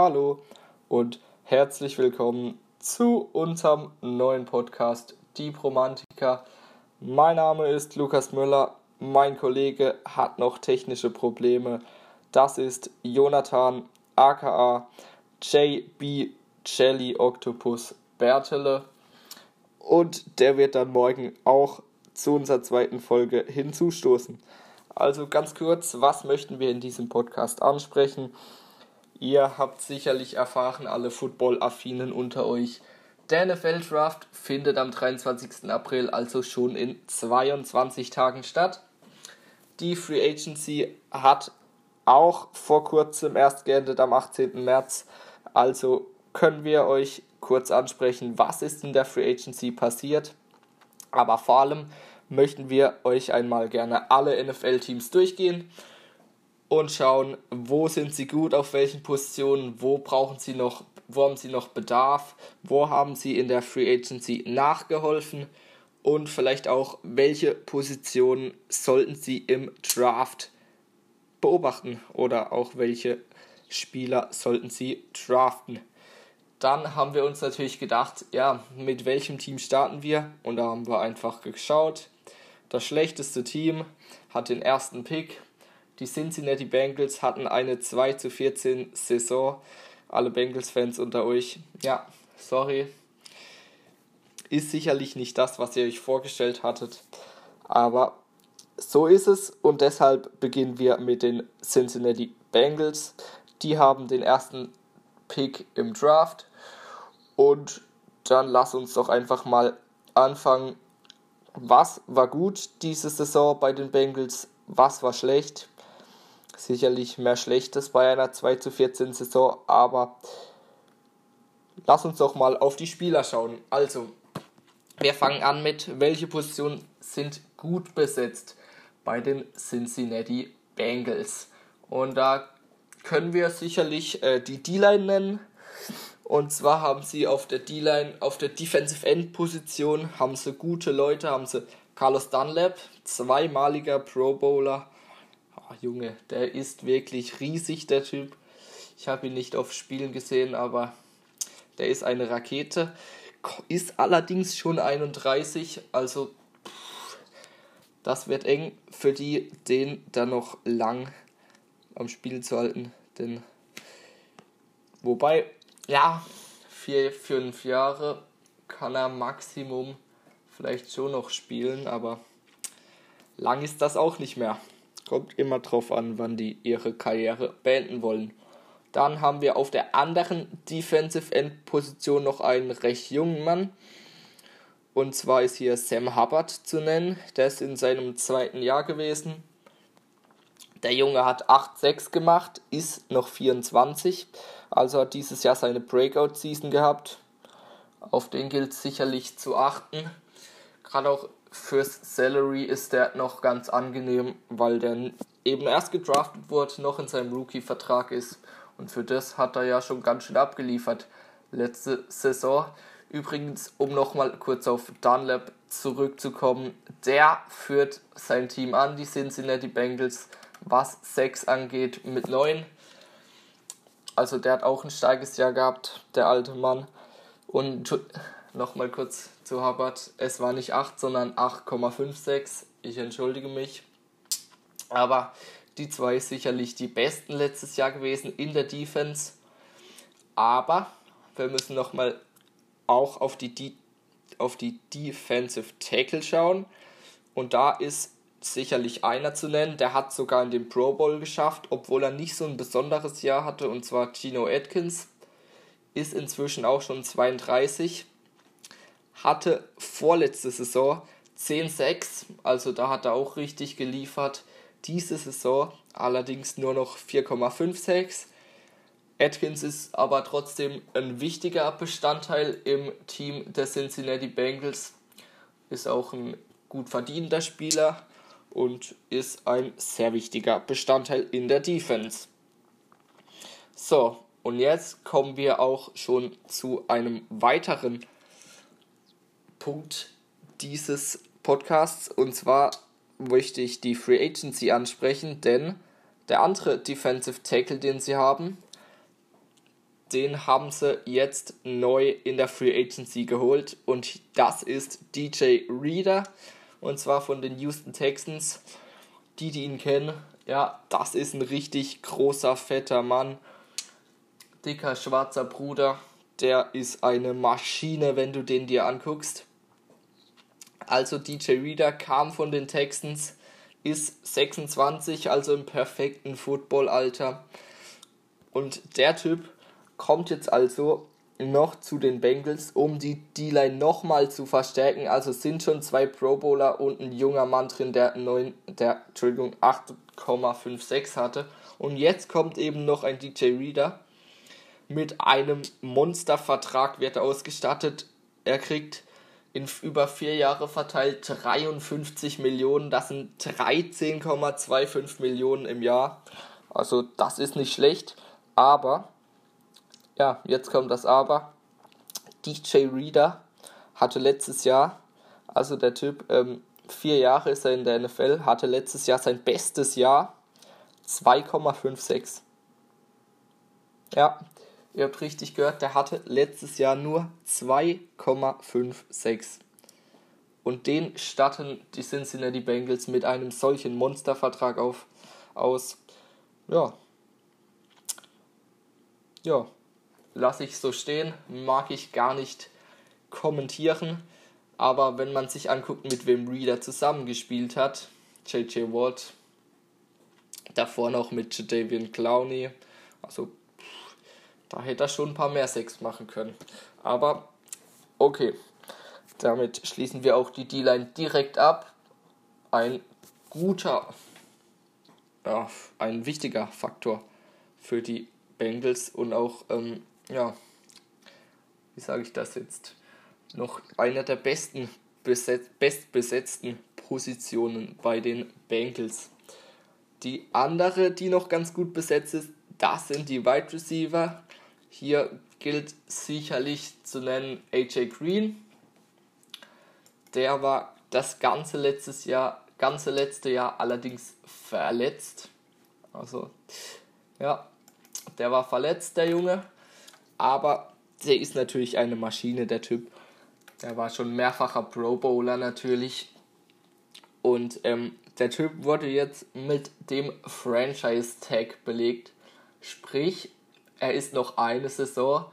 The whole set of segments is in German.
Hallo und herzlich willkommen zu unserem neuen Podcast Die Romantiker. Mein Name ist Lukas Müller, mein Kollege hat noch technische Probleme. Das ist Jonathan aka JB Jelly Octopus Bertele und der wird dann morgen auch zu unserer zweiten Folge hinzustoßen. Also ganz kurz, was möchten wir in diesem Podcast ansprechen? Ihr habt sicherlich erfahren, alle Football-Affinen unter euch. Der NFL-Draft findet am 23. April, also schon in 22 Tagen statt. Die Free Agency hat auch vor kurzem erst geendet am 18. März. Also können wir euch kurz ansprechen, was ist in der Free Agency passiert. Aber vor allem möchten wir euch einmal gerne alle NFL-Teams durchgehen und schauen, wo sind sie gut, auf welchen Positionen, wo brauchen sie noch, wo haben sie noch Bedarf, wo haben sie in der Free Agency nachgeholfen und vielleicht auch, welche Positionen sollten sie im Draft beobachten oder auch welche Spieler sollten sie draften. Dann haben wir uns natürlich gedacht, ja, mit welchem Team starten wir? Und da haben wir einfach geschaut. Das schlechteste Team hat den ersten Pick die Cincinnati Bengals hatten eine 2 zu 14 Saison. Alle Bengals-Fans unter euch, ja, sorry. Ist sicherlich nicht das, was ihr euch vorgestellt hattet. Aber so ist es und deshalb beginnen wir mit den Cincinnati Bengals. Die haben den ersten Pick im Draft. Und dann lass uns doch einfach mal anfangen. Was war gut diese Saison bei den Bengals? Was war schlecht? Sicherlich mehr Schlechtes bei einer 2 zu 14 Saison, aber lass uns doch mal auf die Spieler schauen. Also, wir fangen an mit, welche Positionen sind gut besetzt bei den Cincinnati Bengals. Und da können wir sicherlich äh, die D-Line nennen. Und zwar haben sie auf der D-Line, auf der Defensive End Position, haben sie gute Leute, haben sie Carlos Dunlap, zweimaliger Pro Bowler, oh, Junge, der ist wirklich riesig, der Typ. Ich habe ihn nicht auf Spielen gesehen, aber der ist eine Rakete. Ist allerdings schon 31, also das wird eng für die, den dann noch lang am Spiel zu halten. Denn wobei, ja, vier, fünf Jahre kann er Maximum vielleicht schon noch spielen, aber lang ist das auch nicht mehr. Kommt immer drauf an, wann die ihre Karriere beenden wollen. Dann haben wir auf der anderen Defensive End Position noch einen recht jungen Mann. Und zwar ist hier Sam Hubbard zu nennen. Der ist in seinem zweiten Jahr gewesen. Der Junge hat 8-6 gemacht, ist noch 24. Also hat dieses Jahr seine Breakout-Season gehabt. Auf den gilt sicherlich zu achten. Gerade auch fürs Salary ist der noch ganz angenehm, weil der eben erst gedraftet wurde, noch in seinem Rookie-Vertrag ist. Und für das hat er ja schon ganz schön abgeliefert letzte Saison. Übrigens, um nochmal kurz auf Dunlap zurückzukommen, der führt sein Team an, die Cincinnati Bengals, was 6 angeht, mit 9. Also der hat auch ein starkes Jahr gehabt, der alte Mann. Und nochmal kurz zu Hubbard. Es war nicht 8, sondern 8,56. Ich entschuldige mich. Aber die zwei sicherlich die besten letztes Jahr gewesen in der Defense. Aber wir müssen nochmal auch auf die, auf die Defensive Tackle schauen. Und da ist sicherlich einer zu nennen, der hat sogar in den Pro Bowl geschafft, obwohl er nicht so ein besonderes Jahr hatte, und zwar Gino Atkins. Ist inzwischen auch schon 32 hatte vorletzte Saison 10-6, also da hat er auch richtig geliefert. Diese Saison allerdings nur noch 4,56. Atkins ist aber trotzdem ein wichtiger Bestandteil im Team der Cincinnati Bengals, ist auch ein gut verdienter Spieler und ist ein sehr wichtiger Bestandteil in der Defense. So, und jetzt kommen wir auch schon zu einem weiteren Punkt dieses Podcasts und zwar möchte ich die Free Agency ansprechen, denn der andere Defensive Tackle, den sie haben, den haben sie jetzt neu in der Free Agency geholt und das ist DJ Reader und zwar von den Houston Texans. Die, die ihn kennen, ja, das ist ein richtig großer, fetter Mann. Dicker, schwarzer Bruder. Der ist eine Maschine, wenn du den dir anguckst. Also DJ Reader kam von den Texans, ist 26, also im perfekten Footballalter. Und der Typ kommt jetzt also noch zu den Bengals, um die D-Line nochmal zu verstärken. Also sind schon zwei Pro Bowler und ein junger Mann drin, der, 9, der Entschuldigung, 8,56 hatte. Und jetzt kommt eben noch ein DJ Reader. Mit einem Monstervertrag wird er ausgestattet. Er kriegt in über vier Jahre verteilt 53 Millionen. Das sind 13,25 Millionen im Jahr. Also das ist nicht schlecht. Aber ja, jetzt kommt das Aber. DJ Reader hatte letztes Jahr, also der Typ, ähm, vier Jahre ist er in der NFL, hatte letztes Jahr sein bestes Jahr 2,56. Ja, ihr habt richtig gehört, der hatte letztes Jahr nur 2,56. Und den statten die Cincinnati Bengals mit einem solchen Monstervertrag auf, aus. Ja. Ja, lasse ich so stehen, mag ich gar nicht kommentieren. Aber wenn man sich anguckt, mit wem Reader zusammengespielt hat, JJ Watt, davor noch mit Jadavian Clowney, also da hätte er schon ein paar mehr Sex machen können. Aber okay, damit schließen wir auch die D-Line direkt ab. Ein guter, ja, ein wichtiger Faktor für die Bengals und auch ähm, ja, wie sage ich das jetzt, noch einer der besten, bestbesetzten Positionen bei den Bengals. Die andere, die noch ganz gut besetzt ist, das sind die Wide Receiver. Hier gilt sicherlich zu nennen AJ Green. Der war das ganze letztes Jahr, ganze letzte Jahr allerdings verletzt. Also, ja, der war verletzt, der Junge aber der ist natürlich eine Maschine, der Typ. Der war schon mehrfacher Pro Bowler natürlich. Und ähm, der Typ wurde jetzt mit dem Franchise Tag belegt. Sprich, er ist noch eine Saison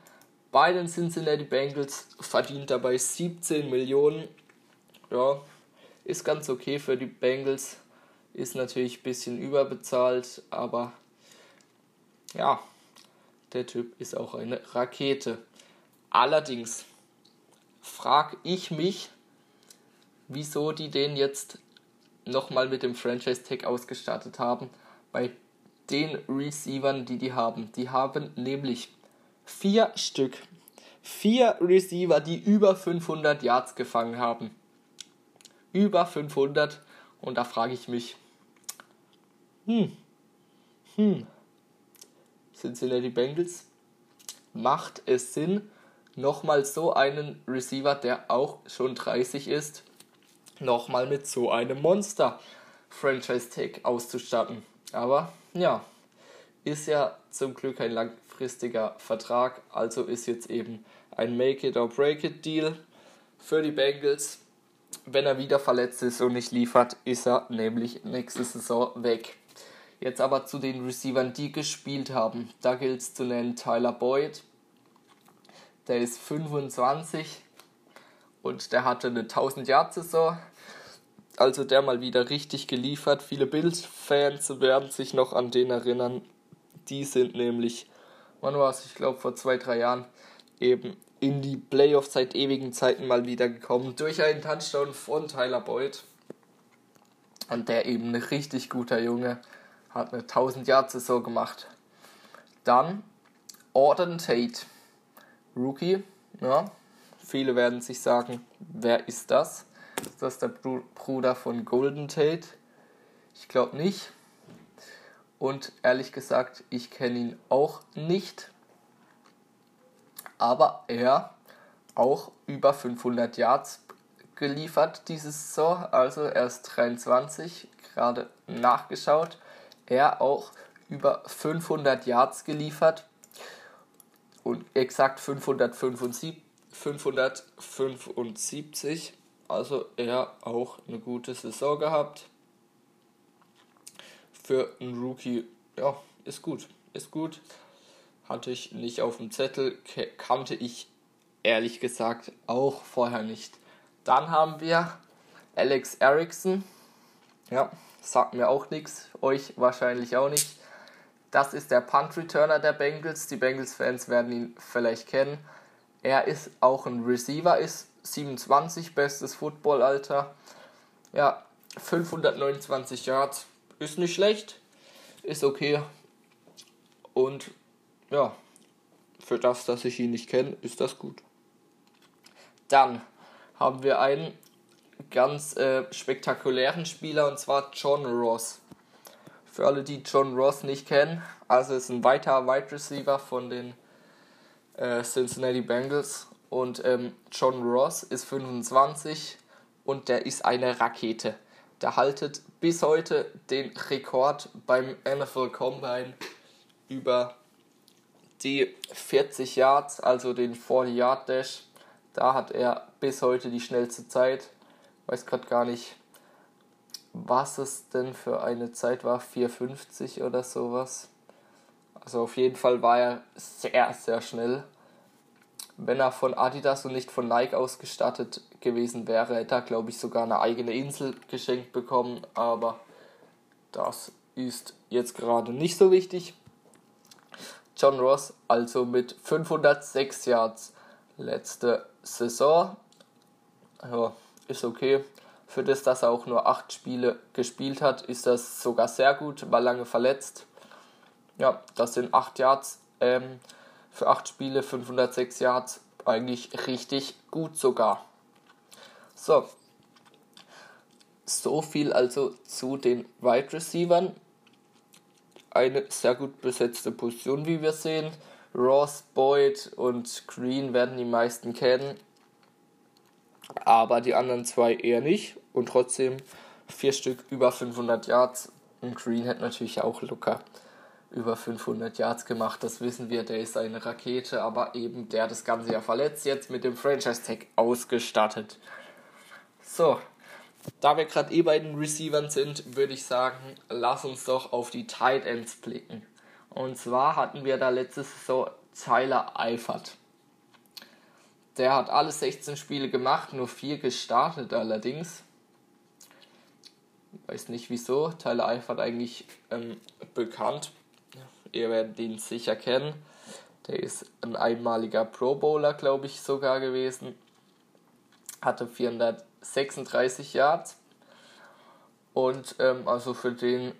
bei den Cincinnati Bengals, verdient dabei 17 Millionen. Ja, ist ganz okay für die Bengals. Ist natürlich ein bisschen überbezahlt, aber ja, der Typ ist auch eine Rakete. Allerdings frage ich mich, wieso die den jetzt nochmal mit dem Franchise Tag ausgestattet haben. Bei den Receivern, die die haben. Die haben nämlich vier Stück. Vier Receiver, die über 500 Yards gefangen haben. Über 500. Und da frage ich mich, hm, hm, Cincinnati Bengals, macht es Sinn, nochmal so einen Receiver, der auch schon 30 ist, nochmal mit so einem Monster Franchise Tag auszustatten. Aber ja, ist ja zum Glück ein langfristiger Vertrag, also ist jetzt eben ein Make it or Break it Deal für die Bengals. Wenn er wieder verletzt ist und nicht liefert, ist er nämlich nächste Saison weg. Jetzt aber zu den Receivern, die gespielt haben. Da gilt es zu nennen Tyler Boyd. Der ist 25 und der hatte eine 1000 Yard Saison. Also der mal wieder richtig geliefert. Viele Bills-Fans werden sich noch an den erinnern. Die sind nämlich, wann war es? Ich glaube vor zwei, drei Jahren eben in die Playoffs seit ewigen Zeiten mal wieder gekommen durch einen Touchdown von Tyler Boyd. Und der eben ein richtig guter Junge hat eine 1000 Yard Saison gemacht. Dann Auden Tate, Rookie. Ja, viele werden sich sagen, wer ist das? Ist das der Bruder von Golden Tate? Ich glaube nicht. Und ehrlich gesagt, ich kenne ihn auch nicht. Aber er auch über 500 Yards geliefert diese Saison. Also er ist 23, gerade nachgeschaut er auch über 500 Yards geliefert. und exakt 575, 575. Also er auch eine gute Saison gehabt. Für einen Rookie, ja, ist gut. Ist gut. Hatte ich nicht auf dem Zettel, kannte ich ehrlich gesagt auch vorher nicht. Dann haben wir Alex Erickson. Ja, sagt mir auch nichts, euch wahrscheinlich auch nicht. Das ist der Punt Returner der Bengals. Die Bengals-Fans werden ihn vielleicht kennen. Er ist auch ein Receiver, ist 27, bestes Footballalter. Ja, 529 Yards ist nicht schlecht, ist okay. Und ja, für das, dass ich ihn nicht kenne, ist das gut. Dann haben wir einen ganz äh, spektakulären Spieler und zwar John Ross. Für alle, die John Ross nicht kennen, also ist ein weiterer Wide Receiver von den äh, Cincinnati Bengals und ähm, John Ross ist 25 und der ist eine Rakete. Der haltet bis heute den Rekord beim NFL Combine über die 40 Yards, also den 40 Yard Dash. Da hat er bis heute die schnellste Zeit. Weiß gerade gar nicht, was es denn für eine Zeit war, 4,50 oder sowas. Also auf jeden Fall war er sehr, sehr schnell. Wenn er von Adidas und nicht von Nike ausgestattet gewesen wäre, hätte er, glaube ich, sogar eine eigene Insel geschenkt bekommen. Aber das ist jetzt gerade nicht so wichtig. John Ross also mit 506 Yards letzte Saison. Ja, ist okay. Für das, dass er auch nur 8 Spiele gespielt hat, ist das sogar sehr gut, war lange verletzt. Ja, das sind 8 Yards. Ähm, für 8 Spiele 506 Yards. Eigentlich richtig gut sogar. So. So viel also zu den Wide Receivers. Eine sehr gut besetzte Position, wie wir sehen. Ross, Boyd und Green werden die meisten kennen. Aber die anderen zwei eher nicht. Und trotzdem vier Stück über 500 Yards. Und Green hat natürlich auch locker über 500 Yards gemacht. Das wissen wir, der ist eine Rakete, aber eben der das ganze Jahr verletzt, jetzt mit dem Franchise Tag ausgestattet. So, da wir gerade eh bei den Receivern sind, würde ich sagen, lass uns doch auf die Tight Ends blicken. Und zwar hatten wir da letzte Saison Tyler Eifert. Der hat alle 16 Spiele gemacht, nur 4 gestartet allerdings. Weiß nicht wieso. Tyler Eifert eigentlich ähm, bekannt ihr werdet ihn sicher kennen. Der ist ein einmaliger Pro Bowler, glaube ich, sogar gewesen. Hatte 436 Yards. Und ähm, also für den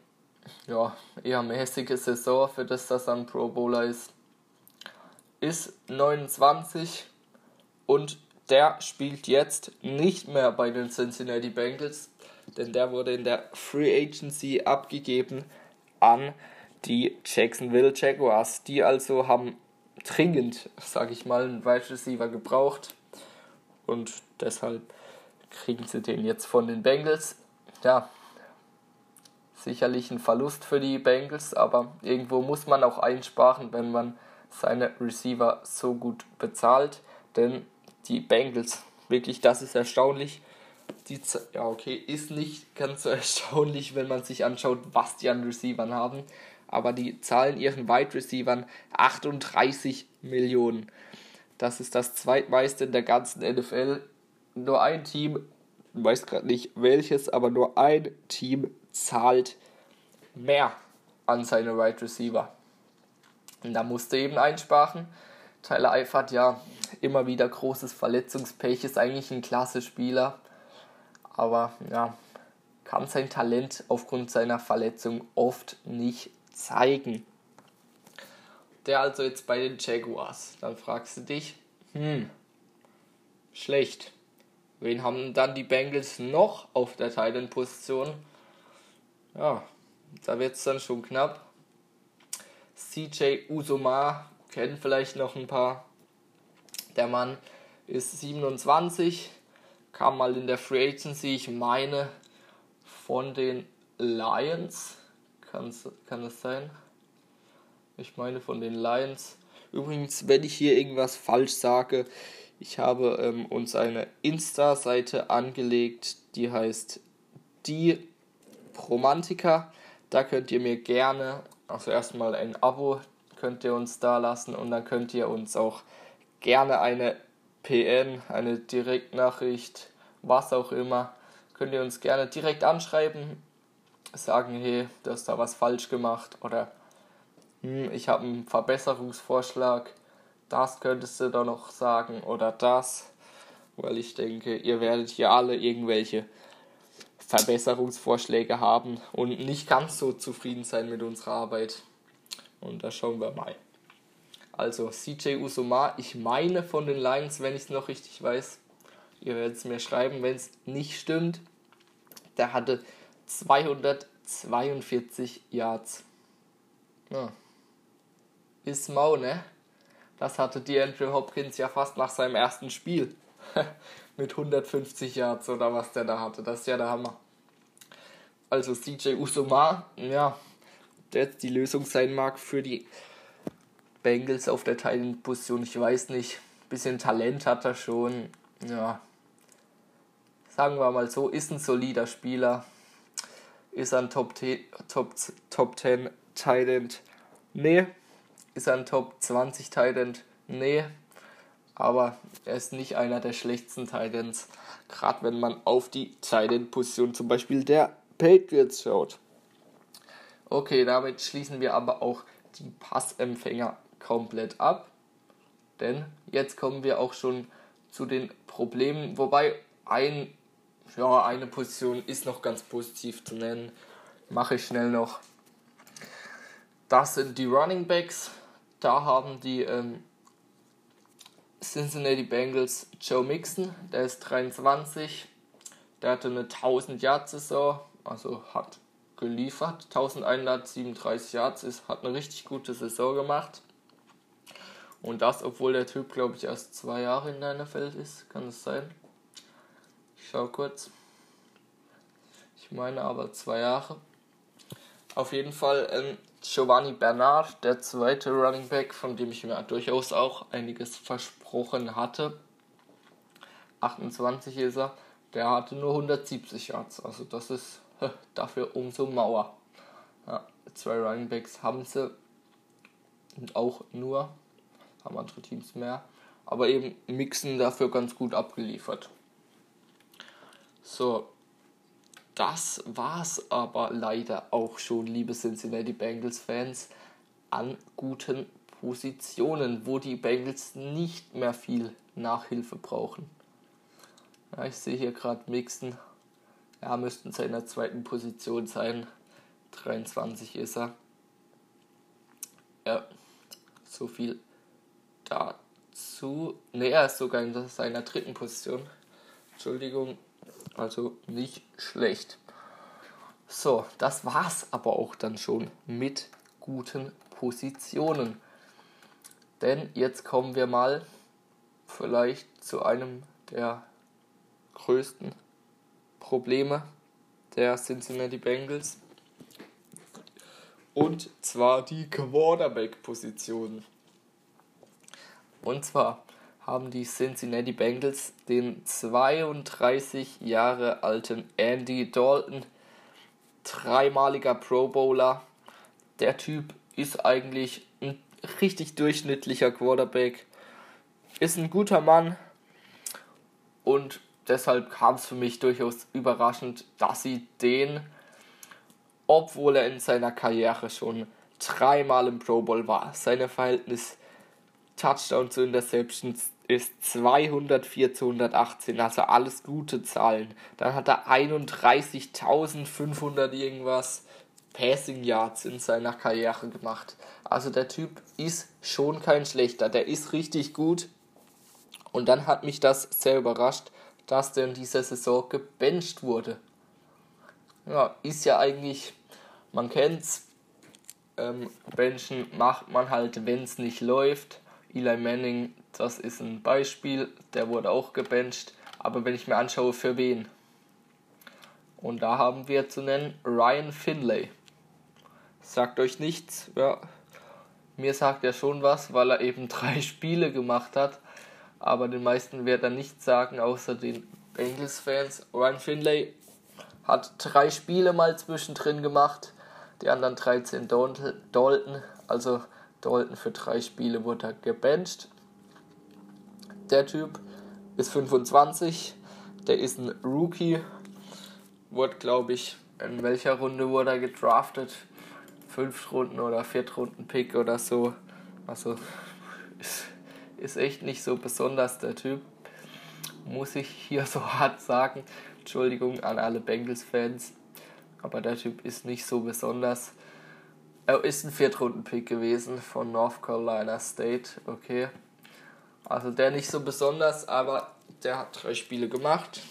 ja, eher mäßige Saison, für das das ein Pro Bowler ist, ist 29 und der spielt jetzt nicht mehr bei den Cincinnati Bengals, denn der wurde in der Free Agency abgegeben an die Jacksonville Jaguars. Die also haben dringend, sage ich mal, einen Wide Receiver gebraucht und deshalb kriegen sie den jetzt von den Bengals. Ja, sicherlich ein Verlust für die Bengals, aber irgendwo muss man auch einsparen, wenn man seine Receiver so gut bezahlt, denn die Bengals, wirklich, das ist erstaunlich. Die, ja, okay, ist nicht ganz so erstaunlich, wenn man sich anschaut, was die an Receivern haben aber die zahlen ihren Wide Receivern 38 Millionen. Das ist das zweitmeiste in der ganzen NFL. Nur ein Team, weiß gerade nicht welches, aber nur ein Team zahlt mehr an seine Wide Receiver. Und da musste eben einsparen. Tyler Eifert, ja, immer wieder großes Verletzungspech, ist eigentlich ein klasse Spieler. Aber ja, kann sein Talent aufgrund seiner Verletzung oft nicht zeigen. Der also jetzt bei den Jaguars. Dann fragst du dich, hm, schlecht. Wen haben dann die Bengals noch auf der Titan-Position? Ja, da wird es dann schon knapp. CJ Usoma kennen vielleicht noch ein paar. Der Mann ist 27, kam mal in der Free Agency, ich meine, von den Lions Kann's, kann es sein? Ich meine von den Lions. Übrigens, wenn ich hier irgendwas falsch sage, ich habe ähm, uns eine Insta-Seite angelegt, die heißt die Romantiker. Da könnt ihr mir gerne, also erstmal ein Abo könnt ihr uns da lassen und dann könnt ihr uns auch gerne eine PN, eine Direktnachricht, was auch immer, könnt ihr uns gerne direkt anschreiben, sagen, hey, du hast da was falsch gemacht oder hm, ich habe einen Verbesserungsvorschlag, das könntest du da noch sagen oder das, weil ich denke, ihr werdet hier alle irgendwelche Verbesserungsvorschläge haben und nicht ganz so zufrieden sein mit unserer Arbeit. Und da schauen wir mal. Also CJ Usoma, ich meine von den Lions, wenn ich es noch richtig weiß. Ihr werdet es mir schreiben, wenn es nicht stimmt. Der hatte 242 Yards. Ja. Ist mau, ne? Das hatte die Andrew Hopkins ja fast nach seinem ersten Spiel. Mit 150 Yards oder was der da hatte. Das ist ja der Hammer. Also CJ Usoma, ja, der jetzt die Lösung sein mag für die Bengals auf der Teilenposition. Ich weiß nicht. Bisschen Talent hat er schon. Ja. Sagen wir mal so, ist ein solider Spieler. Ist ein Top, Top, Top 10 Talent. Nee. Ist ein Top 20 Talent. Nee. Aber er ist nicht einer der schlechtesten Titans. Gerade wenn man auf die Titan-Position zum Beispiel der Patriots schaut. Okay, damit schließen wir aber auch die Passempfänger komplett ab. Denn jetzt kommen wir auch schon zu den Problemen, wobei ein, ja, eine Position ist noch ganz positiv zu nennen. Mache ich schnell noch. Das sind die Running Backs. Da haben die ähm, Cincinnati Bengals Joe Mixon, der ist 23. Der hatte eine 1000 Yard Saison, also hat geliefert. 1137 Yards ist, hat eine richtig gute Saison gemacht. Und das, obwohl der Typ, glaube ich, erst zwei Jahre in der NFL ist. Kann es sein? Ich schau kurz. Ich meine aber zwei Jahre. Auf jeden Fall ähm, Giovanni Bernard, der zweite Running Back, von dem ich mir durchaus auch einiges versprochen hatte. 28 ist er. Der hatte nur 170 Yards. Also das ist dafür umso Mauer. Ja, zwei Running Backs haben sie und auch nur, haben andere Teams mehr, aber eben Mixen dafür ganz gut abgeliefert. So, das war's aber leider auch schon, liebe Cincinnati Bengals Fans, an guten Positionen, wo die Bengals nicht mehr viel Nachhilfe brauchen. Ja, ich sehe hier gerade Mixen ja, müssten in seiner zweiten Position sein. 23 ist er. Ja, so viel dazu. Ne, er ist sogar in seiner dritten Position. Entschuldigung, also nicht schlecht. So, das war's aber auch dann schon mit guten Positionen. Denn jetzt kommen wir mal vielleicht zu einem der größten Probleme der Cincinnati Bengals. Und zwar die Quarterback-Position. Und zwar haben die Cincinnati Bengals den 32 Jahre alten Andy Dalton, dreimaliger Pro Bowler. Der Typ ist eigentlich ein richtig durchschnittlicher Quarterback, ist ein guter Mann und deshalb kam es für mich durchaus überraschend, dass sie den, obwohl er in seiner Karriere schon dreimal im Pro Bowl war, seine Verhältnis Touchdown zu Interceptions ist 204 zu 118, also alles gute Zahlen. Dann hat er 31.500 irgendwas Passing Yards in seiner Karriere gemacht. Also der Typ ist schon kein schlechter, der ist richtig gut. Und dann hat mich das sehr überrascht, dass der in dieser Saison gebencht wurde. Ja, ist ja eigentlich, man kennt's, ähm, Benchen macht man halt, wenn es nicht läuft. Eli Manning, das ist ein Beispiel, der wurde auch gebencht. Aber wenn ich mir anschaue, für wen? Und da haben wir zu nennen Ryan Finlay. Sagt euch nichts, ja. mir sagt er schon was, weil er eben drei Spiele gemacht hat. Aber den meisten wird er nichts sagen, außer den Bengals-Fans. Ryan Finlay hat drei Spiele mal zwischendrin gemacht, die anderen 13 Dalton. Also Dalton für drei Spiele wurde er gebencht. Der Typ ist 25, der ist ein Rookie, wurde glaube ich, in welcher Runde wurde er gedraftet? Fünf Runden oder Viertrunden Pick oder so. Also ist, ist echt nicht so besonders der Typ. Muss ich hier so hart sagen. Entschuldigung an alle Bengals-Fans. Aber der Typ ist nicht so besonders. Er ist ein Viertrunden-Pick gewesen von North Carolina State, okay. Also der nicht so besonders, aber der hat drei Spiele gemacht.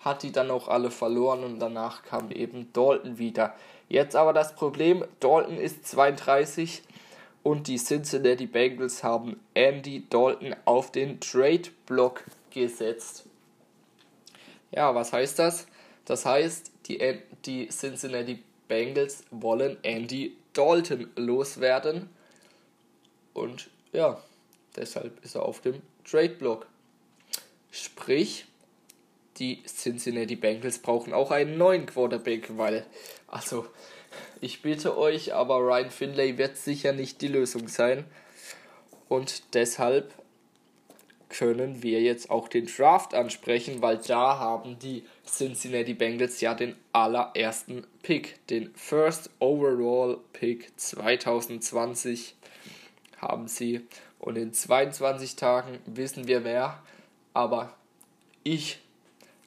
Hat die dann auch alle verloren und danach kam eben Dalton wieder. Jetzt aber das Problem, Dalton ist 32 und die Cincinnati Bengals haben Andy Dalton auf den Trade-Block gesetzt. Ja, was heißt das? Das heißt, die, die Cincinnati Bengals wollen Andy Dalton loswerden. Und ja, deshalb ist er auf dem Trade-Block. Sprich, die Cincinnati Bengals brauchen auch einen neuen Quarterback, weil, also, ich bitte euch, aber Ryan Finlay wird sicher nicht die Lösung sein. Und deshalb können wir jetzt auch den Draft ansprechen, weil da haben die Cincinnati Bengals ja den allerersten Pick, den First Overall Pick 2020 haben sie. Und in 22 Tagen wissen wir mehr. Aber ich,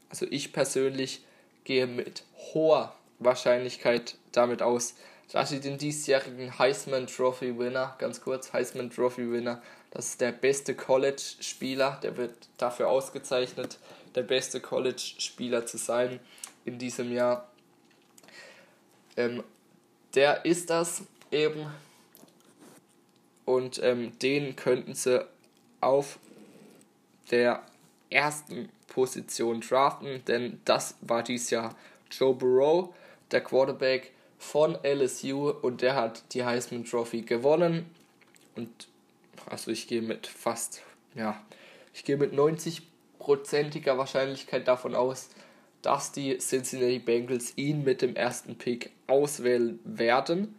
also ich persönlich, gehe mit hoher Wahrscheinlichkeit damit aus, dass sie den diesjährigen Heisman Trophy Winner, ganz kurz, Heisman Trophy Winner das ist der beste College-Spieler, der wird dafür ausgezeichnet, der beste College-Spieler zu sein in diesem Jahr. Ähm, der ist das eben und ähm, den könnten sie auf der ersten Position draften, denn das war dieses Jahr Joe Burrow, der Quarterback von LSU und der hat die Heisman Trophy gewonnen und also ich gehe mit fast, ja, ich gehe mit 90%iger Wahrscheinlichkeit davon aus, dass die Cincinnati Bengals ihn mit dem ersten Pick auswählen werden.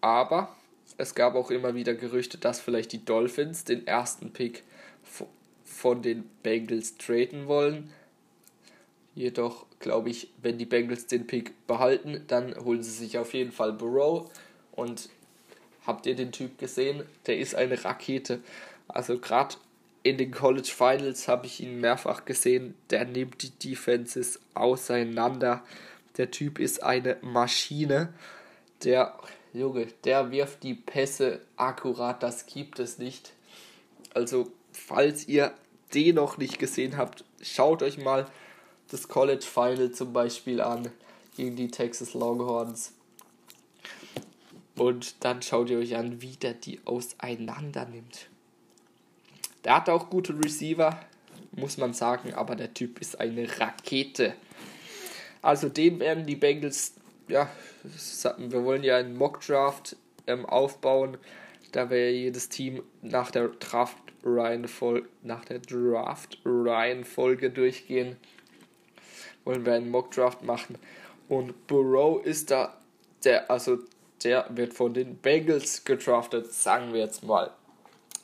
Aber es gab auch immer wieder Gerüchte, dass vielleicht die Dolphins den ersten Pick von den Bengals traden wollen. Jedoch glaube ich, wenn die Bengals den Pick behalten, dann holen sie sich auf jeden Fall Burrow. Und Habt ihr den Typ gesehen? Der ist eine Rakete. Also gerade in den College Finals habe ich ihn mehrfach gesehen. Der nimmt die Defenses auseinander. Der Typ ist eine Maschine. Der Junge, der wirft die Pässe akkurat. Das gibt es nicht. Also, falls ihr den noch nicht gesehen habt, schaut euch mal das College Final zum Beispiel an gegen die Texas Longhorns. Und dann schaut ihr euch an, wie der die auseinander nimmt. Der hat auch gute Receiver, muss man sagen, aber der Typ ist eine Rakete. Also den werden die Bengals, ja, wir wollen ja einen Mock-Draft ähm, aufbauen. Da wäre jedes Team nach der Draft nach der Draft Reihenfolge durchgehen. Wollen wir einen Mock Draft machen. Und Burrow ist da der, also der wird von den Bengals gedraftet, sagen wir jetzt mal.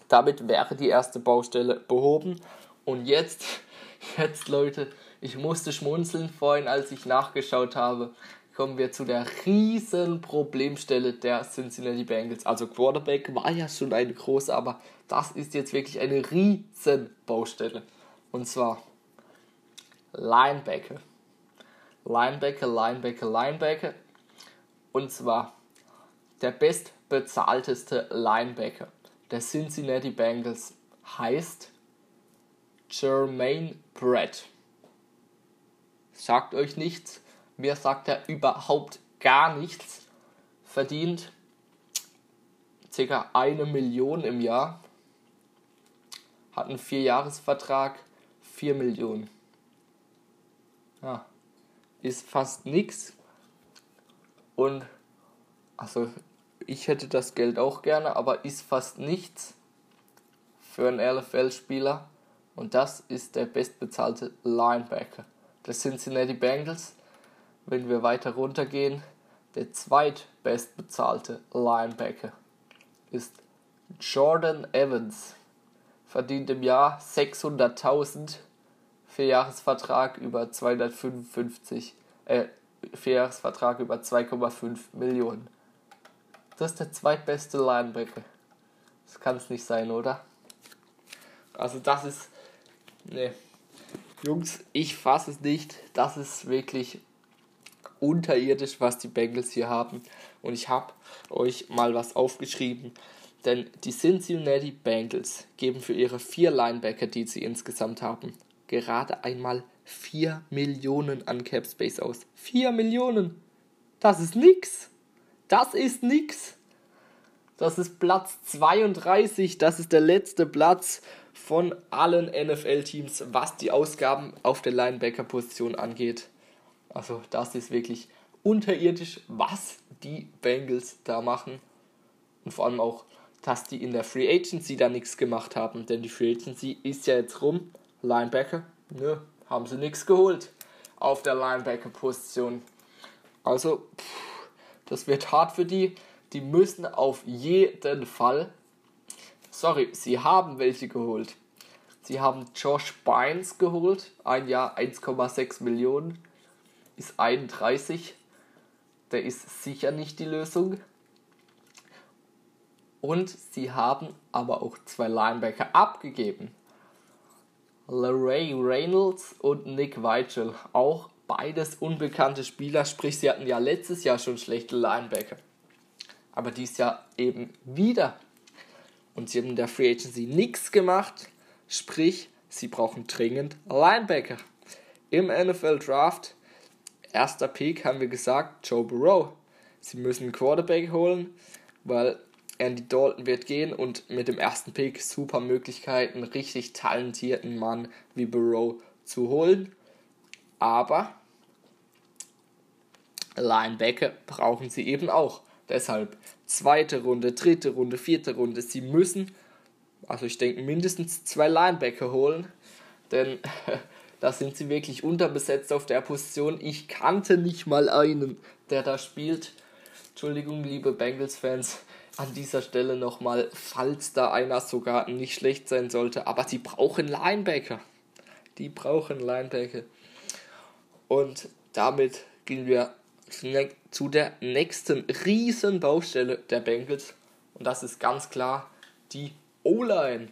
Damit wäre die erste Baustelle behoben. Und jetzt, jetzt Leute, ich musste schmunzeln vorhin, als ich nachgeschaut habe, kommen wir zu der riesen Problemstelle der Cincinnati Bengals. Also Quarterback war ja schon eine große, aber das ist jetzt wirklich eine riesen Baustelle. Und zwar Linebacker. Linebacker, Linebacker, Linebacker. Und zwar der bestbezahlteste Linebacker der Cincinnati Bengals heißt Jermaine Brett. Sagt euch nichts, mir sagt er überhaupt gar nichts. Verdient ca. eine Million im Jahr. Hat einen Vierjahresvertrag, 4 Millionen. Ja, ist fast nichts. Und also ich hätte das Geld auch gerne, aber ist fast nichts für einen LFL-Spieler. Und das ist der bestbezahlte Linebacker der Cincinnati Bengals. Wenn wir weiter runtergehen, der zweitbestbezahlte Linebacker ist Jordan Evans. Verdient im Jahr 600.000 Vierjahresvertrag über 255, äh, Vierjahresvertrag über 2,5 Millionen. Das ist der zweitbeste Linebacker. Das kann es nicht sein, oder? Also das ist. Ne. Jungs, ich fasse es nicht. Das ist wirklich unterirdisch, was die Bengals hier haben. Und ich habe euch mal was aufgeschrieben. Denn die Cincinnati Bengals geben für ihre vier Linebacker, die sie insgesamt haben, gerade einmal 4 Millionen an Cap Space aus. 4 Millionen! Das ist nix! Das ist nix! Das ist Platz 32, das ist der letzte Platz von allen NFL-Teams, was die Ausgaben auf der Linebacker-Position angeht. Also das ist wirklich unterirdisch, was die Bengals da machen. Und vor allem auch, dass die in der Free Agency da nichts gemacht haben. Denn die Free Agency ist ja jetzt rum. Linebacker, ne, haben sie nichts geholt auf der Linebacker-Position. Also, pff, das wird hart für die. Die müssen auf jeden Fall. Sorry, sie haben welche geholt. Sie haben Josh Bynes geholt. Ein Jahr 1,6 Millionen. Ist 31. Der ist sicher nicht die Lösung. Und sie haben aber auch zwei Linebacker abgegeben. LeRay Reynolds und Nick Weigel. Auch beides unbekannte Spieler, sprich, sie hatten ja letztes Jahr schon schlechte Linebacker. Aber dieses Jahr eben wieder. Und sie haben in der Free Agency nichts gemacht, sprich, sie brauchen dringend Linebacker. Im NFL Draft, erster Pick, haben wir gesagt, Joe Burrow. Sie müssen einen Quarterback holen, weil Andy Dalton wird gehen und mit dem ersten Pick super Möglichkeiten, richtig talentierten Mann wie Burrow zu holen. Aber Linebacker brauchen sie eben auch. Deshalb zweite Runde, dritte Runde, vierte Runde. Sie müssen, also ich denke, mindestens zwei Linebacker holen, denn da sind sie wirklich unterbesetzt auf der Position. Ich kannte nicht mal einen, der da spielt. Entschuldigung, liebe Bengals-Fans, an dieser Stelle nochmal, falls da einer sogar nicht schlecht sein sollte, aber sie brauchen Linebacker. Die brauchen Linebacker. Und damit gehen wir zu der nächsten riesen Baustelle der Bengals. Und das ist ganz klar die O-Line.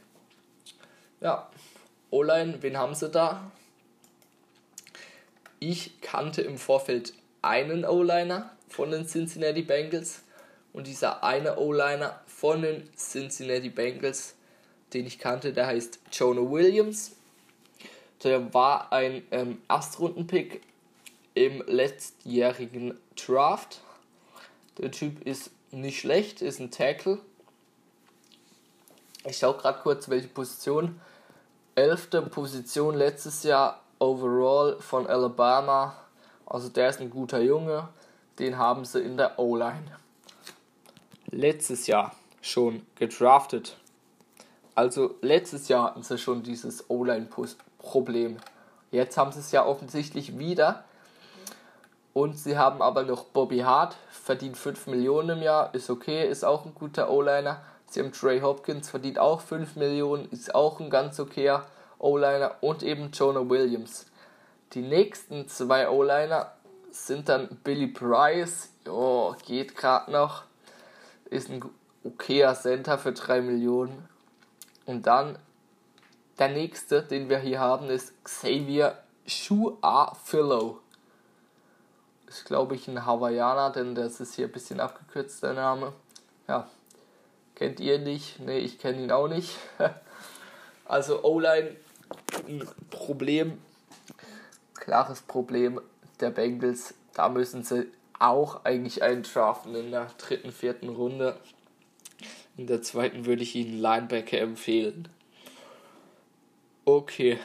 Ja, O-Line, wen haben sie da? Ich kannte im Vorfeld einen O-Liner von den Cincinnati Bengals. Und dieser eine O-Liner von den Cincinnati Bengals, den ich kannte, der heißt Jonah Williams. Der war ein ähm, Erstrundenpick im letztjährigen Draft. Der Typ ist nicht schlecht, ist ein Tackle. Ich schaue gerade kurz, welche Position. Elfte Position letztes Jahr overall von Alabama. Also der ist ein guter Junge. Den haben sie in der O-Line. Letztes Jahr schon gedraftet. Also letztes Jahr hatten sie schon dieses O-Line-Problem. Jetzt haben sie es ja offensichtlich wieder. Und sie haben aber noch Bobby Hart, verdient 5 Millionen im Jahr, ist okay, ist auch ein guter O-Liner. Sie haben Trey Hopkins, verdient auch 5 Millionen, ist auch ein ganz okayer O-Liner. Und eben Jonah Williams. Die nächsten zwei O-Liner sind dann Billy Price, jo, geht gerade noch, ist ein okayer Center für 3 Millionen. Und dann der nächste, den wir hier haben, ist Xavier Shua Philo ist, glaube ich, ein Hawaiianer, denn das ist hier ein bisschen abgekürzt, der Name. Ja, kennt ihr nicht? Ne, ich kenne ihn auch nicht. also O-Line, Problem, klares Problem der Bengals. Da müssen sie auch eigentlich einen in der dritten, vierten Runde. In der zweiten würde ich Ihnen Linebacker empfehlen. Okay,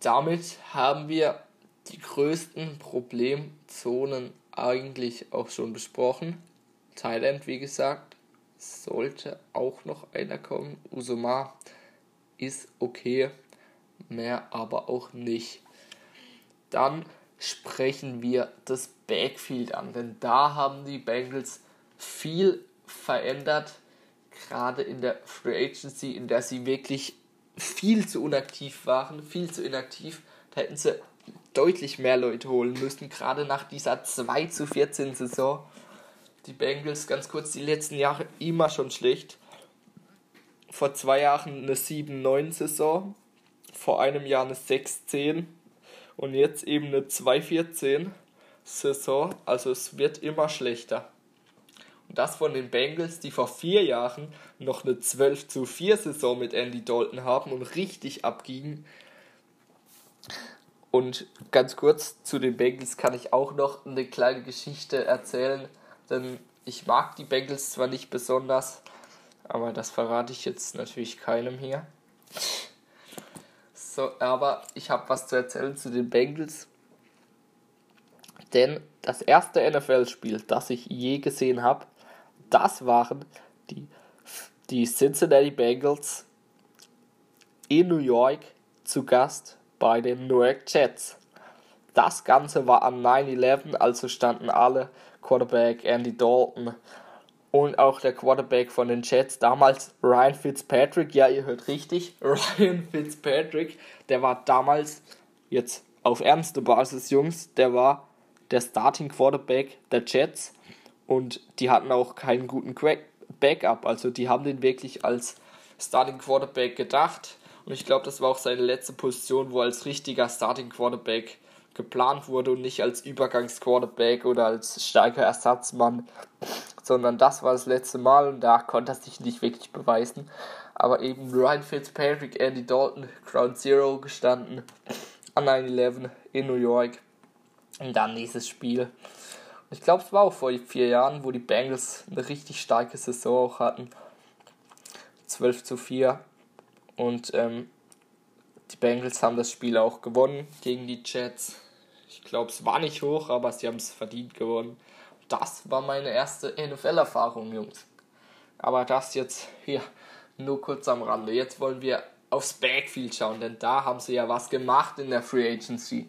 damit haben wir die größten Problemzonen eigentlich auch schon besprochen. Thailand, wie gesagt, sollte auch noch einer kommen. Usuma ist okay, mehr aber auch nicht. Dann sprechen wir das Backfield an, denn da haben die Bengals viel verändert, gerade in der Free Agency, in der sie wirklich viel zu unaktiv waren, viel zu inaktiv. Da hätten sie deutlich mehr Leute holen müssen, gerade nach dieser 2 zu 14 Saison. Die Bengals, ganz kurz, die letzten Jahre immer schon schlecht. Vor zwei Jahren eine 7-9 Saison, vor einem Jahr eine 6-10 und jetzt eben eine 2-14 Saison. Also es wird immer schlechter. Und das von den Bengals, die vor vier Jahren noch eine 12 zu 4 Saison mit Andy Dalton haben und richtig abgingen. Und ganz kurz zu den Bengals kann ich auch noch eine kleine Geschichte erzählen, denn ich mag die Bengals zwar nicht besonders, aber das verrate ich jetzt natürlich keinem hier. So, aber ich habe was zu erzählen zu den Bengals. Denn das erste NFL-Spiel, das ich je gesehen habe, das waren die, die Cincinnati Bengals in New York zu Gast bei den New York Jets. Das Ganze war an 9-11, also standen alle Quarterback Andy Dalton und auch der Quarterback von den Jets, damals Ryan Fitzpatrick, ja, ihr hört richtig, Ryan Fitzpatrick, der war damals, jetzt auf ernste Basis, Jungs, der war der Starting Quarterback der Jets und die hatten auch keinen guten Backup. Also die haben den wirklich als Starting Quarterback gedacht. Und ich glaube, das war auch seine letzte Position, wo als richtiger Starting Quarterback geplant wurde und nicht als Übergangsquarterback oder als starker Ersatzmann, sondern das war das letzte Mal und da konnte er sich nicht wirklich beweisen. Aber eben Ryan Fitzpatrick, Andy Dalton, Ground Zero gestanden an 9-11 in New York. Und dann dieses Spiel ich glaube, es war auch vor vier Jahren, wo die Bengals eine richtig starke Saison auch hatten. 12 zu 4. Und ähm, die Bengals haben das Spiel auch gewonnen gegen die Jets. Ich glaube, es war nicht hoch, aber sie haben es verdient gewonnen. Das war meine erste NFL-Erfahrung, Jungs. Aber das jetzt hier nur kurz am Rande. Jetzt wollen wir aufs Backfield schauen, denn da haben sie ja was gemacht in der Free Agency.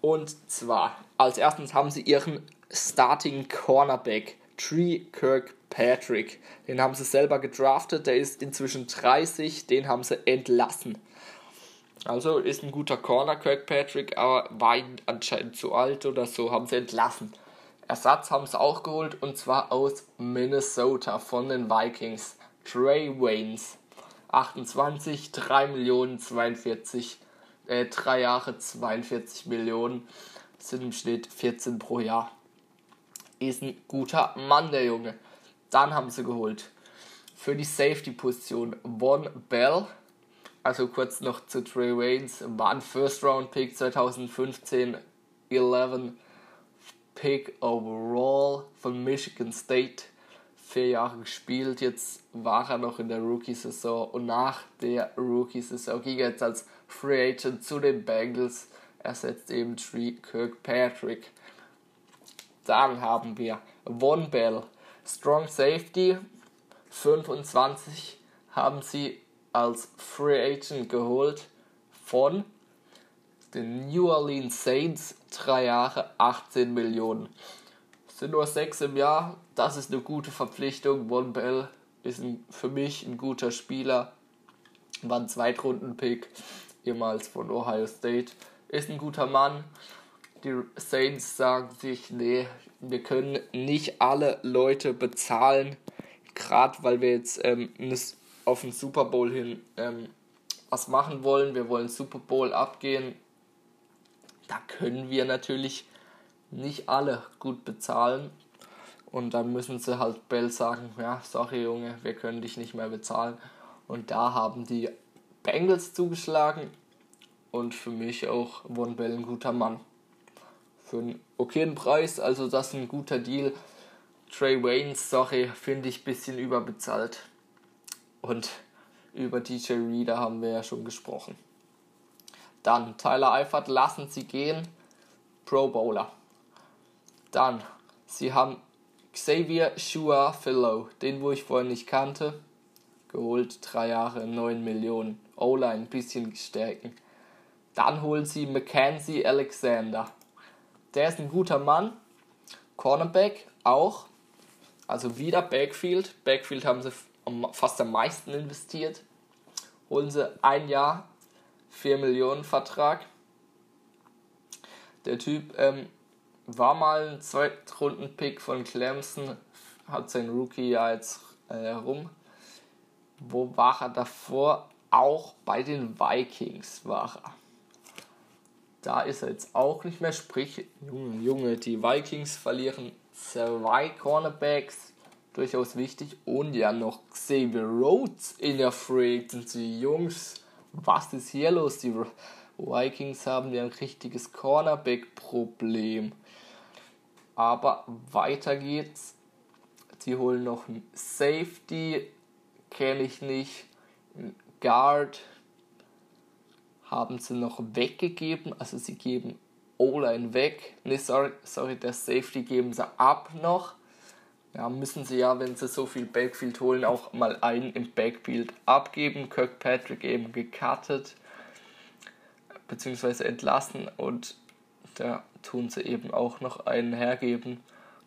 Und zwar, als erstes haben sie ihren Starting Cornerback, Tree Kirkpatrick. Den haben sie selber gedraftet, der ist inzwischen 30, den haben sie entlassen. Also ist ein guter Corner, Kirkpatrick, aber war ihm anscheinend zu alt oder so, haben sie entlassen. Ersatz haben sie auch geholt und zwar aus Minnesota von den Vikings. Trey Waynes. 28, 3 Millionen 42 äh, drei Jahre 42 Millionen, sind im Schnitt 14 pro Jahr. Ist ein guter Mann, der Junge. Dann haben sie geholt für die Safety-Position Von Bell. Also kurz noch zu Trey Waynes. War ein First-Round-Pick 2015, 11 Pick overall von Michigan State vier Jahre gespielt. Jetzt war er noch in der Rookie-Saison und nach der Rookie-Saison ging er jetzt als Free Agent zu den Bengals. Ersetzt eben Tree Kirkpatrick. Dann haben wir Von Bell, Strong Safety, 25 haben sie als Free Agent geholt von den New Orleans Saints, drei Jahre 18 Millionen sind nur sechs im Jahr. Das ist eine gute Verpflichtung. Von Bell ist ein, für mich ein guter Spieler. War ein Zweitrunden-Pick, ehemals von Ohio State. Ist ein guter Mann. Die Saints sagen sich, nee, wir können nicht alle Leute bezahlen. Gerade weil wir jetzt ähm, auf den Super Bowl hin ähm, was machen wollen. Wir wollen Super Bowl abgehen. Da können wir natürlich nicht alle gut bezahlen. Und dann müssen sie halt Bell sagen, ja, sorry Junge, wir können dich nicht mehr bezahlen. Und da haben die Bengals zugeschlagen und für mich auch Von Bell ein guter Mann. Für einen okayen Preis, also das ist ein guter Deal. Trey Waynes, sorry, finde ich ein bisschen überbezahlt. Und über DJ Reader haben wir ja schon gesprochen. Dann Tyler Eifert lassen sie gehen. Pro Bowler. Dann, sie haben Xavier Shua Fellow, den wo ich vorher nicht kannte, geholt, drei Jahre, 9 Millionen. O-Line ein bisschen stärken. Dann holen sie Mackenzie Alexander. Der ist ein guter Mann. Cornerback auch. Also wieder Backfield. Backfield haben sie fast am meisten investiert. Holen sie ein Jahr, 4 Millionen Vertrag. Der Typ ähm, war mal ein Zweitrunden-Pick von Clemson, hat sein Rookie-Jahr jetzt äh, herum. Wo war er davor? Auch bei den Vikings war er. Da ist er jetzt auch nicht mehr. Sprich, Junge, Junge, die Vikings verlieren zwei Cornerbacks. Durchaus wichtig. Und ja noch Xavier Rhodes in der Free Agency. Jungs, was ist hier los? Die Vikings haben ja ein richtiges Cornerback-Problem. Aber weiter geht's. Sie holen noch einen Safety, kenne ich nicht. Ein Guard haben sie noch weggegeben. Also sie geben O-Line weg. Ne, sorry, sorry, der Safety geben sie ab noch. Ja, müssen sie ja, wenn sie so viel Backfield holen, auch mal einen im Backfield abgeben. Kirkpatrick eben gecuttet bzw. entlassen und da tun sie eben auch noch einen hergeben.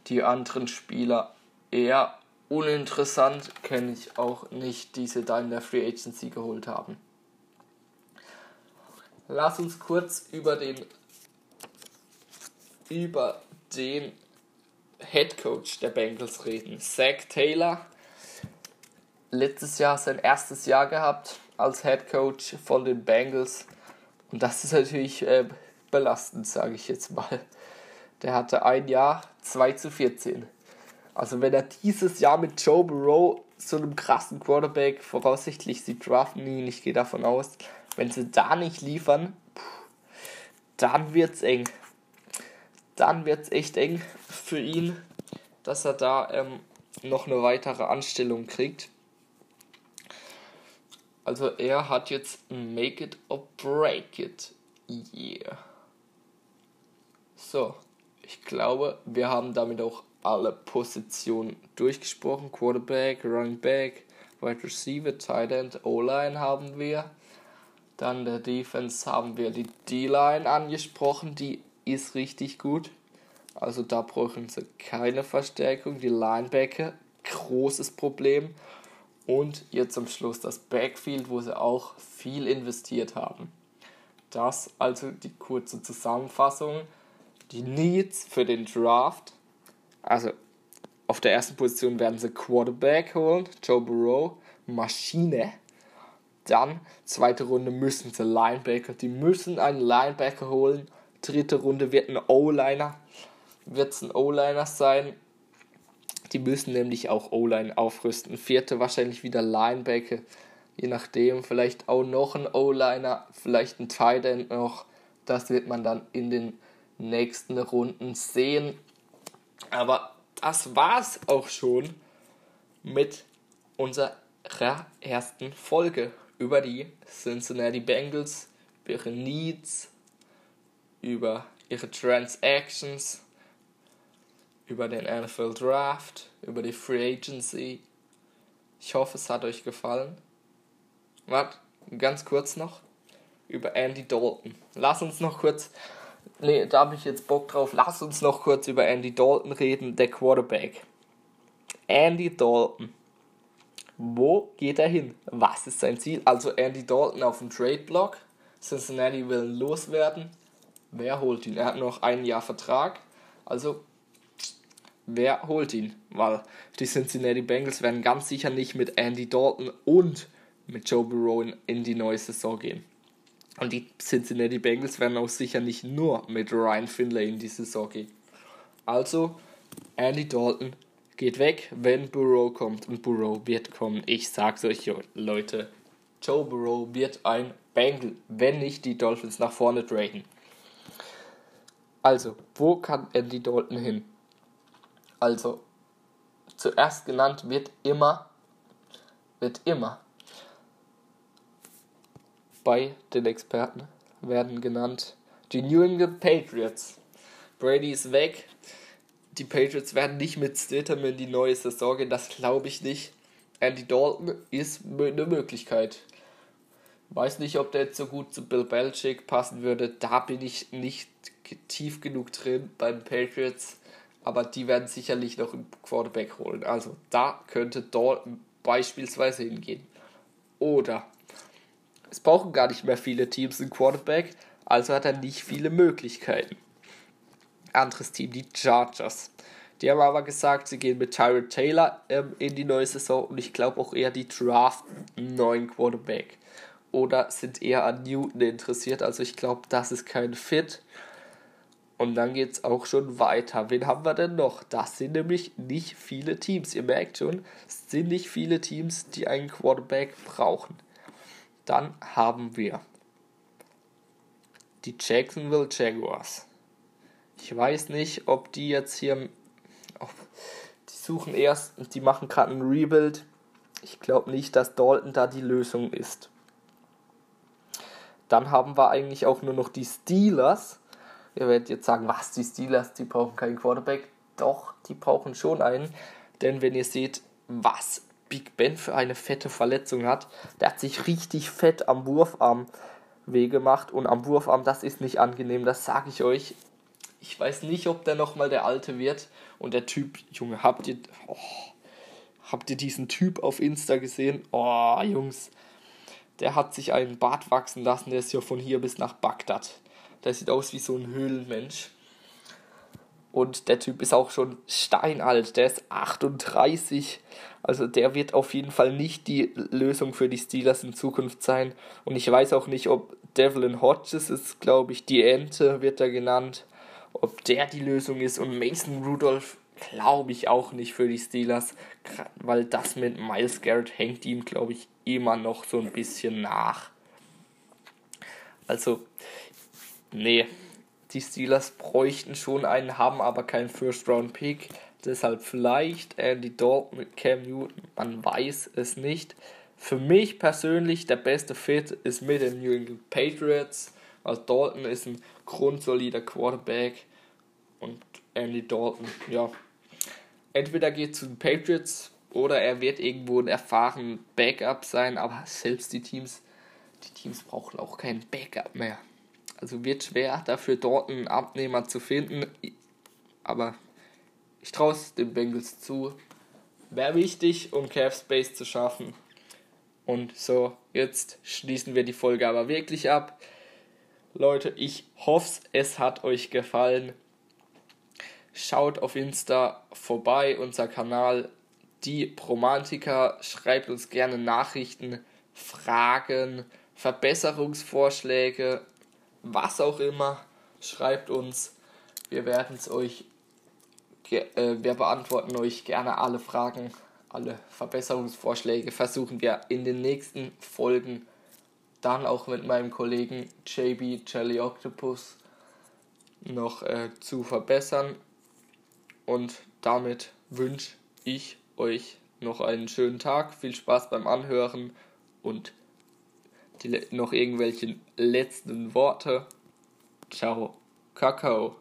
Die anderen Spieler eher uninteressant, kenne ich auch nicht, die sie da in der Free Agency geholt haben. Lass uns kurz über den über den Head Coach der Bengals reden. Zach Taylor. Letztes Jahr sein erstes Jahr gehabt als Head Coach von den Bengals. Und das ist natürlich äh, belastend, sage ich jetzt mal. Der hatte ein Jahr 2 zu 14. Also wenn er dieses Jahr mit Joe Burrow, so einem krassen Quarterback, voraussichtlich sie draften ihn, ich gehe davon aus, wenn sie da nicht liefern, dann wird's eng. Dann wird's echt eng für ihn, dass er da ähm, noch eine weitere Anstellung kriegt. Also er hat jetzt Make it or Break it. Yeah. So, ich glaube, wir haben damit auch alle Positionen durchgesprochen. Quarterback, Running Back, Wide Receiver, Tight End, O-Line haben wir. Dann der Defense haben wir die D-Line angesprochen, die ist richtig gut. Also da brauchen sie keine Verstärkung. Die Linebacker, großes Problem. Und jetzt zum Schluss das Backfield, wo sie auch viel investiert haben. Das also die kurze Zusammenfassung. Die Needs für den Draft. Also auf der ersten Position werden sie Quarterback holen, Joe Burrow, Maschine. Dann, zweite Runde müssen sie Linebacker, die müssen einen Linebacker holen. Dritte Runde wird ein O-Liner, wird es ein O-Liner sein. Die müssen nämlich auch O-Line aufrüsten. Vierte wahrscheinlich wieder Linebacker. Je nachdem, vielleicht auch noch ein O-Liner, vielleicht ein Tight End noch. Das wird man dann in den nächsten Runden sehen. Aber das war's auch schon mit unserer ersten Folge über die Cincinnati Bengals, über ihre Needs, über ihre Transactions, über den NFL Draft, über die Free Agency. Ich hoffe, es hat euch gefallen. Warte, ganz kurz noch über Andy Dalton. Lass uns noch kurz, nee, da habe ich jetzt Bock drauf. Lass uns noch kurz über Andy Dalton reden, der Quarterback. Andy Dalton wo geht er hin? Was ist sein Ziel? Also Andy Dalton auf dem Trade-Block. Cincinnati will loswerden. Wer holt ihn? Er hat noch ein Jahr Vertrag. Also, wer holt ihn? Weil die Cincinnati Bengals werden ganz sicher nicht mit Andy Dalton und mit Joe Burrow in die neue Saison gehen. Und die Cincinnati Bengals werden auch sicher nicht nur mit Ryan Finlay in die Saison gehen. Also, Andy Dalton geht weg, wenn Burrow kommt. Und Burrow wird kommen. Ich sag's euch, Leute. Joe Burrow wird ein Bengal, wenn nicht die Dolphins nach vorne traden. Also, wo kann Andy Dalton hin? Also, zuerst genannt wird immer, wird immer bei den Experten werden genannt die New England Patriots. Brady ist weg, die Patriots werden nicht mit Stidham in die neue Saison gehen, das glaube ich nicht. Andy Dalton ist eine Möglichkeit. Weiß nicht, ob der jetzt so gut zu Bill Belichick passen würde. Da bin ich nicht tief genug drin bei den Patriots. Aber die werden sicherlich noch einen Quarterback holen. Also da könnte Dalton beispielsweise hingehen. Oder es brauchen gar nicht mehr viele Teams einen Quarterback. Also hat er nicht viele Möglichkeiten. Anderes Team, die Chargers. Die haben aber gesagt, sie gehen mit Tyrod Taylor ähm, in die neue Saison und ich glaube auch eher die Draft neuen Quarterback. Oder sind eher an Newton interessiert. Also ich glaube, das ist kein Fit. Und dann geht es auch schon weiter. Wen haben wir denn noch? Das sind nämlich nicht viele Teams. Ihr merkt schon, es sind nicht viele Teams, die einen Quarterback brauchen. Dann haben wir die Jacksonville Jaguars. Ich weiß nicht, ob die jetzt hier. Oh, die suchen erst, die machen gerade ein Rebuild. Ich glaube nicht, dass Dalton da die Lösung ist. Dann haben wir eigentlich auch nur noch die Steelers. Ihr werdet jetzt sagen, was, die Steelers, die brauchen keinen Quarterback. Doch, die brauchen schon einen. Denn wenn ihr seht, was Big Ben für eine fette Verletzung hat, der hat sich richtig fett am Wurfarm weh gemacht. Und am Wurfarm, das ist nicht angenehm, das sage ich euch. Ich weiß nicht, ob der nochmal der Alte wird. Und der Typ, Junge, habt ihr, oh, habt ihr diesen Typ auf Insta gesehen? Oh, Jungs, der hat sich einen Bart wachsen lassen, der ist ja von hier bis nach Bagdad. Der sieht aus wie so ein Höhlenmensch. Und der Typ ist auch schon steinalt, der ist 38. Also der wird auf jeden Fall nicht die Lösung für die Steelers in Zukunft sein. Und ich weiß auch nicht, ob Devlin Hodges ist, glaube ich, die Ente wird da genannt. Ob der die Lösung ist. Und Mason Rudolph glaube ich auch nicht für die Steelers, weil das mit Miles Garrett hängt ihm, glaube ich, immer noch so ein bisschen nach. Also, nee, die Steelers bräuchten schon einen, haben aber keinen First-Round-Pick. Deshalb vielleicht Andy Dalton mit Cam Newton, man weiß es nicht. Für mich persönlich der beste Fit ist mit den New England Patriots. Also Dalton ist ein grundsolider Quarterback und Andy Dalton, ja. Entweder geht zu den Patriots oder er wird irgendwo ein erfahrener Backup sein, aber selbst die Teams, die Teams brauchen auch keinen Backup mehr. Also wird schwer dafür dort einen Abnehmer zu finden, aber ich traue es den Bengals zu. Wäre wichtig, um Cap Space zu schaffen. Und so, jetzt schließen wir die Folge aber wirklich ab. Leute, ich hoffe, es hat euch gefallen. Schaut auf Insta vorbei, unser Kanal die Promantiker. Schreibt uns gerne Nachrichten, Fragen, Verbesserungsvorschläge, was auch immer. Schreibt uns. Wir werden es euch, äh, wir beantworten euch gerne alle Fragen, alle Verbesserungsvorschläge. Versuchen wir in den nächsten Folgen dann auch mit meinem Kollegen JB Jelly Octopus noch äh, zu verbessern. Und damit wünsche ich euch noch einen schönen Tag, viel Spaß beim Anhören und die, noch irgendwelche letzten Worte. Ciao, Kakao.